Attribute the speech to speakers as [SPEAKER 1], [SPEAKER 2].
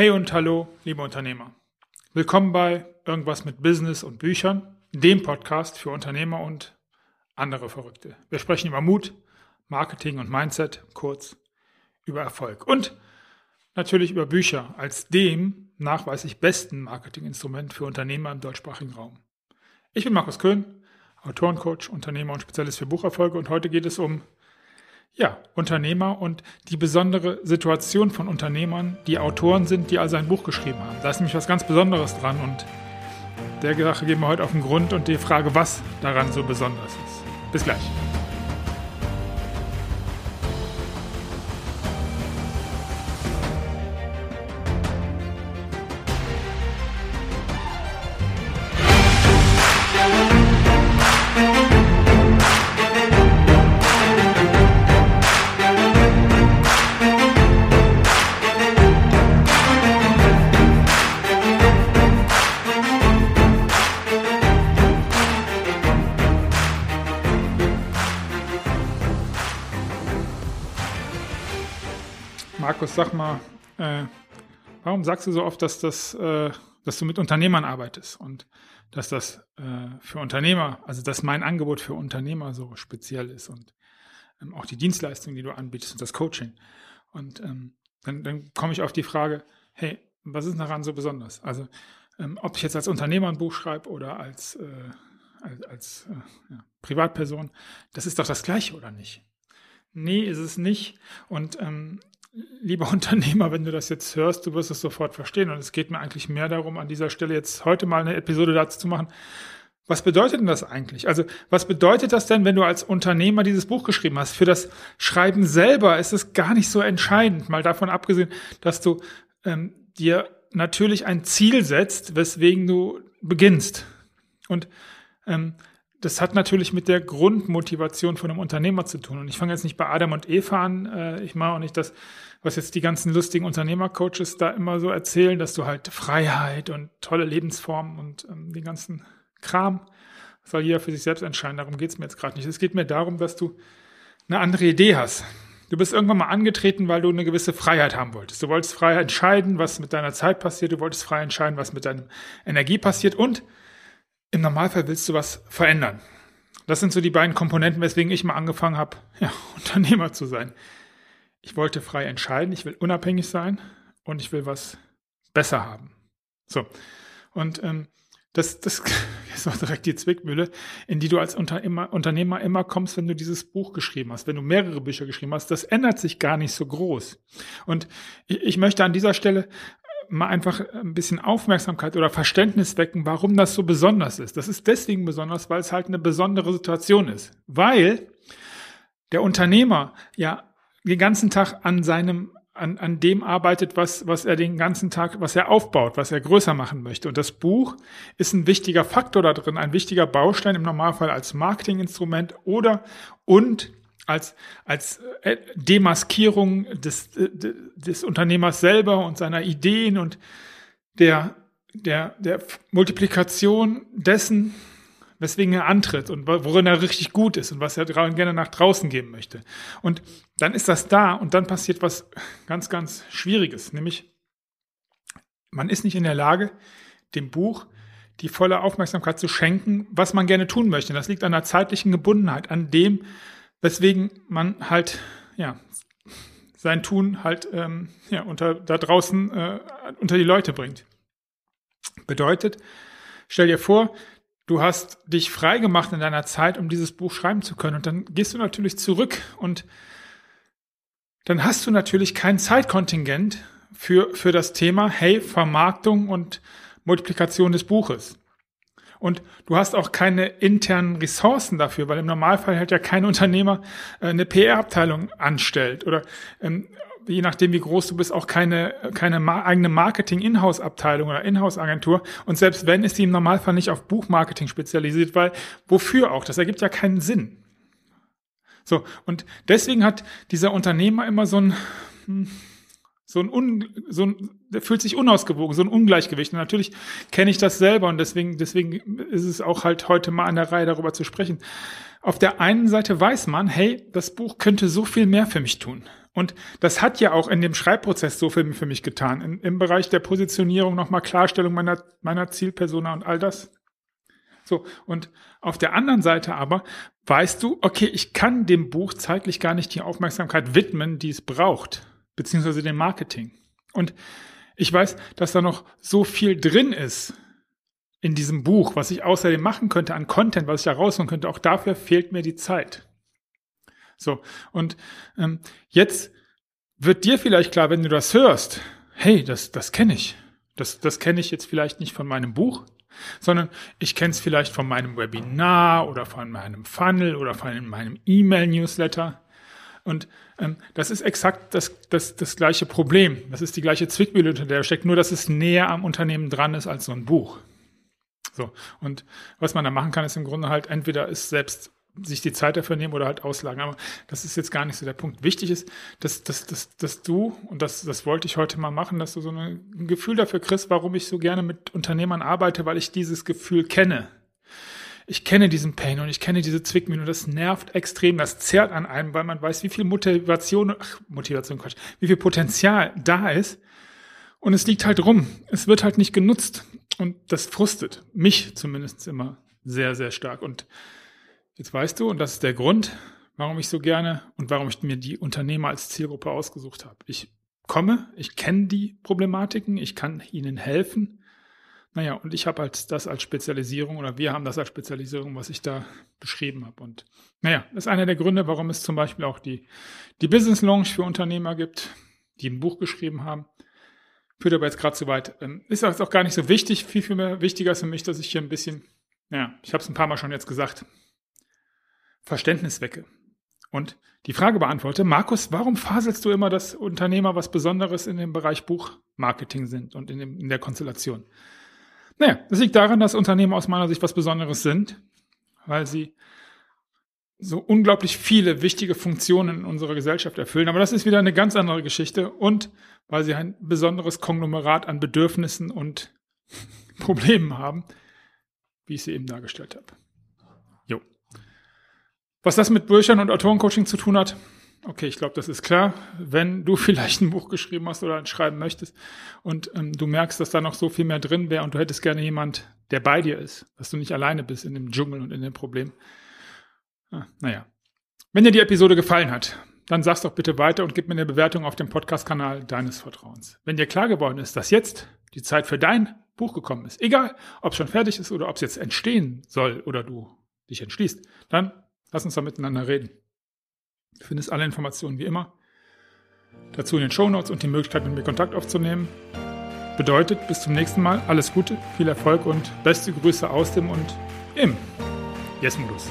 [SPEAKER 1] Hey und hallo, liebe Unternehmer. Willkommen bei Irgendwas mit Business und Büchern, dem Podcast für Unternehmer und andere Verrückte. Wir sprechen über Mut, Marketing und Mindset, kurz über Erfolg und natürlich über Bücher als dem nachweislich besten Marketinginstrument für Unternehmer im deutschsprachigen Raum. Ich bin Markus Köhn, Autorencoach, Unternehmer und Spezialist für Bucherfolge und heute geht es um ja, Unternehmer und die besondere Situation von Unternehmern, die Autoren sind, die also ein Buch geschrieben haben. Da ist nämlich was ganz Besonderes dran und der Sache gehen wir heute auf den Grund und die Frage, was daran so besonders ist. Bis gleich. Markus, sag mal, äh, warum sagst du so oft, dass, das, äh, dass du mit Unternehmern arbeitest und dass das äh, für Unternehmer, also dass mein Angebot für Unternehmer so speziell ist und ähm, auch die Dienstleistung, die du anbietest und das Coaching. Und ähm, dann, dann komme ich auf die Frage, hey, was ist daran so besonders? Also ähm, ob ich jetzt als Unternehmer ein Buch schreibe oder als, äh, als, als äh, ja, Privatperson, das ist doch das Gleiche, oder nicht? Nee, ist es nicht. Und ähm, lieber Unternehmer, wenn du das jetzt hörst, du wirst es sofort verstehen. Und es geht mir eigentlich mehr darum, an dieser Stelle jetzt heute mal eine Episode dazu zu machen. Was bedeutet denn das eigentlich? Also, was bedeutet das denn, wenn du als Unternehmer dieses Buch geschrieben hast? Für das Schreiben selber ist es gar nicht so entscheidend, mal davon abgesehen, dass du ähm, dir natürlich ein Ziel setzt, weswegen du beginnst. Und ähm, das hat natürlich mit der Grundmotivation von einem Unternehmer zu tun. Und ich fange jetzt nicht bei Adam und Eva an. Äh, ich mache auch nicht das, was jetzt die ganzen lustigen Unternehmercoaches da immer so erzählen, dass du halt Freiheit und tolle Lebensformen und ähm, den ganzen Kram soll jeder für sich selbst entscheiden. Darum geht es mir jetzt gerade nicht. Es geht mir darum, dass du eine andere Idee hast. Du bist irgendwann mal angetreten, weil du eine gewisse Freiheit haben wolltest. Du wolltest frei entscheiden, was mit deiner Zeit passiert. Du wolltest frei entscheiden, was mit deiner Energie passiert. Und im Normalfall willst du was verändern. Das sind so die beiden Komponenten, weswegen ich mal angefangen habe, ja, Unternehmer zu sein. Ich wollte frei entscheiden, ich will unabhängig sein und ich will was besser haben. So. Und ähm, das, das ist auch direkt die Zwickmühle, in die du als Unternehmer, immer kommst, wenn du dieses Buch geschrieben hast, wenn du mehrere Bücher geschrieben hast. Das ändert sich gar nicht so groß. Und ich möchte an dieser Stelle mal einfach ein bisschen Aufmerksamkeit oder Verständnis wecken, warum das so besonders ist. Das ist deswegen besonders, weil es halt eine besondere Situation ist. Weil der Unternehmer ja den ganzen Tag an seinem an, an dem arbeitet, was, was er den ganzen Tag, was er aufbaut, was er größer machen möchte. Und das Buch ist ein wichtiger Faktor da drin, ein wichtiger Baustein im Normalfall als Marketinginstrument oder und als, als äh, Demaskierung des, äh, des Unternehmers selber und seiner Ideen und der, der, der Multiplikation dessen, weswegen er antritt und worin er richtig gut ist und was er gerne nach draußen geben möchte. Und dann ist das da und dann passiert was ganz, ganz Schwieriges, nämlich man ist nicht in der Lage, dem Buch die volle Aufmerksamkeit zu schenken, was man gerne tun möchte. Das liegt an der zeitlichen Gebundenheit, an dem, weswegen man halt, ja, sein Tun halt ähm, ja, unter, da draußen äh, unter die Leute bringt. Bedeutet, stell dir vor, du hast dich frei gemacht in deiner Zeit, um dieses Buch schreiben zu können. Und dann gehst du natürlich zurück und dann hast du natürlich kein Zeitkontingent für, für das Thema, hey, Vermarktung und Multiplikation des Buches. Und du hast auch keine internen Ressourcen dafür, weil im Normalfall halt ja kein Unternehmer äh, eine PR-Abteilung anstellt oder ähm, je nachdem, wie groß du bist, auch keine, keine ma eigene Marketing-Inhouse-Abteilung oder Inhouse-Agentur. Und selbst wenn, ist die im Normalfall nicht auf Buchmarketing spezialisiert, weil wofür auch? Das ergibt ja keinen Sinn. So, und deswegen hat dieser Unternehmer immer so ein, hm, so ein, Un, so ein der fühlt sich unausgewogen, so ein Ungleichgewicht. Und natürlich kenne ich das selber und deswegen, deswegen ist es auch halt heute mal an der Reihe, darüber zu sprechen. Auf der einen Seite weiß man, hey, das Buch könnte so viel mehr für mich tun. Und das hat ja auch in dem Schreibprozess so viel für mich getan. In, Im Bereich der Positionierung nochmal Klarstellung meiner, meiner Zielpersona und all das. So, und auf der anderen Seite aber weißt du, okay, ich kann dem Buch zeitlich gar nicht die Aufmerksamkeit widmen, die es braucht, beziehungsweise dem Marketing. Und ich weiß, dass da noch so viel drin ist in diesem Buch, was ich außerdem machen könnte an Content, was ich da rausholen könnte. Auch dafür fehlt mir die Zeit. So, und ähm, jetzt wird dir vielleicht klar, wenn du das hörst, hey, das, das kenne ich. Das, das kenne ich jetzt vielleicht nicht von meinem Buch, sondern ich kenne es vielleicht von meinem Webinar oder von meinem Funnel oder von meinem E-Mail-Newsletter. Und ähm, das ist exakt das, das, das gleiche Problem. Das ist die gleiche Zwickmühle, unter der steckt, nur dass es näher am Unternehmen dran ist als so ein Buch. So, und was man da machen kann, ist im Grunde halt entweder ist selbst sich die Zeit dafür nehmen oder halt auslagen. Aber das ist jetzt gar nicht so der Punkt. Wichtig ist, dass, dass, dass, dass du, und das, das wollte ich heute mal machen, dass du so ein Gefühl dafür kriegst, warum ich so gerne mit Unternehmern arbeite, weil ich dieses Gefühl kenne. Ich kenne diesen Pain und ich kenne diese Zwickmühle und das nervt extrem, das zerrt an einem, weil man weiß, wie viel Motivation, ach, Motivation, Quatsch, wie viel Potenzial da ist. Und es liegt halt rum. Es wird halt nicht genutzt. Und das frustet mich zumindest immer sehr, sehr stark. Und Jetzt weißt du, und das ist der Grund, warum ich so gerne und warum ich mir die Unternehmer als Zielgruppe ausgesucht habe. Ich komme, ich kenne die Problematiken, ich kann ihnen helfen. Naja, und ich habe halt das als Spezialisierung oder wir haben das als Spezialisierung, was ich da beschrieben habe. Und naja, das ist einer der Gründe, warum es zum Beispiel auch die, die Business Launch für Unternehmer gibt, die ein Buch geschrieben haben. Führt aber jetzt gerade zu weit. Ähm, ist auch gar nicht so wichtig. Viel, viel mehr wichtiger ist für mich, dass ich hier ein bisschen, ja, ich habe es ein paar Mal schon jetzt gesagt, Verständnis wecke. Und die Frage beantworte, Markus, warum faselst du immer, dass Unternehmer was Besonderes in dem Bereich Buchmarketing sind und in, dem, in der Konstellation? Naja, das liegt daran, dass Unternehmer aus meiner Sicht was Besonderes sind, weil sie so unglaublich viele wichtige Funktionen in unserer Gesellschaft erfüllen. Aber das ist wieder eine ganz andere Geschichte und weil sie ein besonderes Konglomerat an Bedürfnissen und Problemen haben, wie ich sie eben dargestellt habe. Was das mit Büchern und Autorencoaching zu tun hat, okay, ich glaube, das ist klar. Wenn du vielleicht ein Buch geschrieben hast oder schreiben möchtest und ähm, du merkst, dass da noch so viel mehr drin wäre und du hättest gerne jemand, der bei dir ist, dass du nicht alleine bist in dem Dschungel und in dem Problem. Ah, naja. Wenn dir die Episode gefallen hat, dann sag's doch bitte weiter und gib mir eine Bewertung auf dem Podcast-Kanal deines Vertrauens. Wenn dir klar geworden ist, dass jetzt die Zeit für dein Buch gekommen ist, egal ob es schon fertig ist oder ob es jetzt entstehen soll oder du dich entschließt, dann Lass uns da miteinander reden. Du findest alle Informationen wie immer. Dazu in den Shownotes und die Möglichkeit, mit mir Kontakt aufzunehmen. Bedeutet, bis zum nächsten Mal alles Gute, viel Erfolg und beste Grüße aus dem und im Yes-Modus.